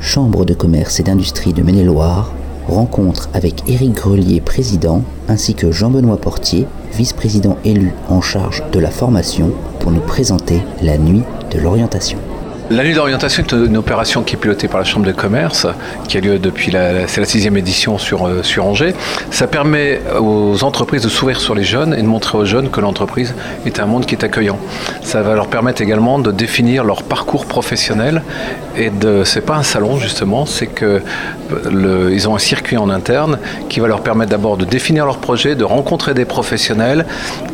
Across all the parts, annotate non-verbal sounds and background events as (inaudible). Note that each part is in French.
Chambre de commerce et d'industrie de Maine-et-Loire, rencontre avec Éric Grelier, président, ainsi que Jean-Benoît Portier, vice-président élu en charge de la formation, pour nous présenter la nuit de l'orientation. La nuit d'orientation est une opération qui est pilotée par la Chambre de commerce, qui a lieu depuis la, c'est la sixième édition sur, euh, sur Angers. Ça permet aux entreprises de s'ouvrir sur les jeunes et de montrer aux jeunes que l'entreprise est un monde qui est accueillant. Ça va leur permettre également de définir leur parcours professionnel et de, c'est pas un salon justement, c'est que ils ont un circuit en interne qui va leur permettre d'abord de définir leur projet, de rencontrer des professionnels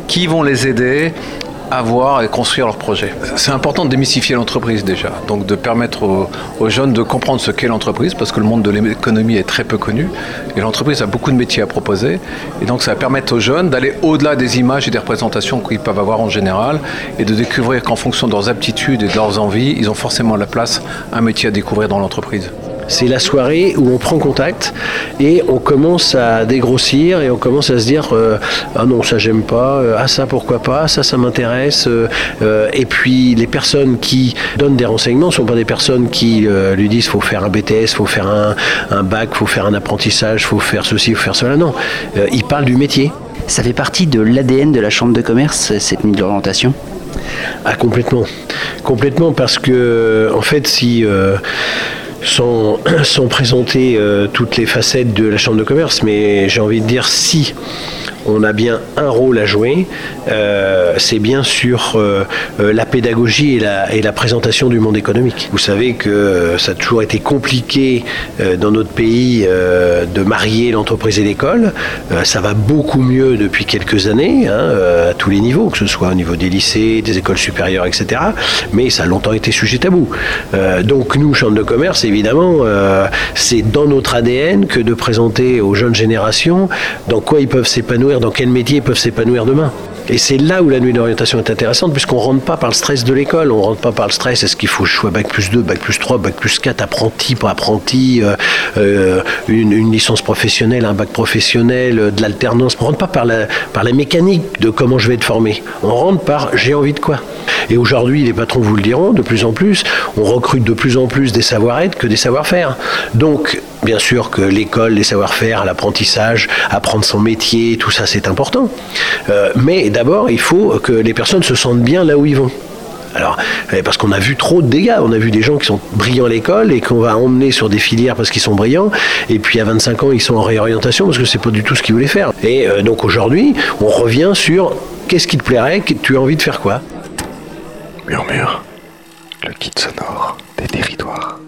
qui vont les aider avoir et construire leur projet. C'est important de démystifier l'entreprise déjà, donc de permettre aux, jeunes de comprendre ce qu'est l'entreprise, parce que le monde de l'économie est très peu connu, et l'entreprise a beaucoup de métiers à proposer, et donc ça va permettre aux jeunes d'aller au-delà des images et des représentations qu'ils peuvent avoir en général, et de découvrir qu'en fonction de leurs aptitudes et de leurs envies, ils ont forcément la place, un métier à découvrir dans l'entreprise. C'est la soirée où on prend contact et on commence à dégrossir et on commence à se dire euh, ah non ça j'aime pas, euh, ah ça pourquoi pas, ça ça m'intéresse. Euh, et puis les personnes qui donnent des renseignements ne sont pas des personnes qui lui disent faut faire un BTS, faut faire un, un bac, faut faire un apprentissage, faut faire ceci, faut faire cela. Non, ils parlent du métier. Ça fait partie de l'ADN de la Chambre de commerce, cette nuit d'orientation Ah complètement. Complètement parce que en fait si sont, (clears throat) sont présentées euh, toutes les facettes de la Chambre de commerce, mais j'ai envie de dire si on a bien un rôle à jouer, euh, c'est bien sûr euh, euh, la pédagogie et la, et la, présentation du monde économique. Vous savez que ça a toujours été compliqué dans notre pays de marier l'entreprise et l'école. ça va beaucoup mieux depuis quelques années, hein, à tous les niveaux, que ce soit au niveau des lycées, des écoles supérieures, etc. Mais ça a longtemps été sujet tabou. donc nous, Chambre de commerce, évidemment, c'est dans notre ADN que de présenter aux jeunes générations dans quoi ils peuvent s'épanouir dans quel métier ils peuvent s'épanouir demain? Et c'est là où la nuit d'orientation est intéressante, puisqu'on ne rentre pas par le stress de l'école, on ne rentre pas par le stress, est-ce qu'il faut choix bac plus 2, bac plus 3, bac plus 4, apprenti, pas apprenti, euh, euh, une, licence professionnelle, un bac professionnel, euh, de l'alternance. On ne rentre pas par la, par la mécanique de comment je vais être formé. On rentre par j'ai envie de quoi. Et aujourd'hui, les patrons vous le diront, de plus en plus, on recrute de plus en plus des savoir-être que des savoir-faire. Donc, bien sûr que l'école, les savoir-faire, l'apprentissage, apprendre son métier, tout ça c'est important. mais d'abord, il faut que les personnes se sentent bien là où ils vont. Alors, eh, parce qu'on a vu trop de dégâts. On a vu des gens qui sont brillants à l'école et qu'on va emmener sur des filières parce qu'ils sont brillants. Et puis à 25 ans, ils sont en réorientation parce que c'est pas du tout ce qu'ils voulaient faire. Et euh, donc aujourd'hui, on revient sur qu'est-ce qui te plairait, tu as envie de faire quoi? Murmure, le kit sonore des territoires.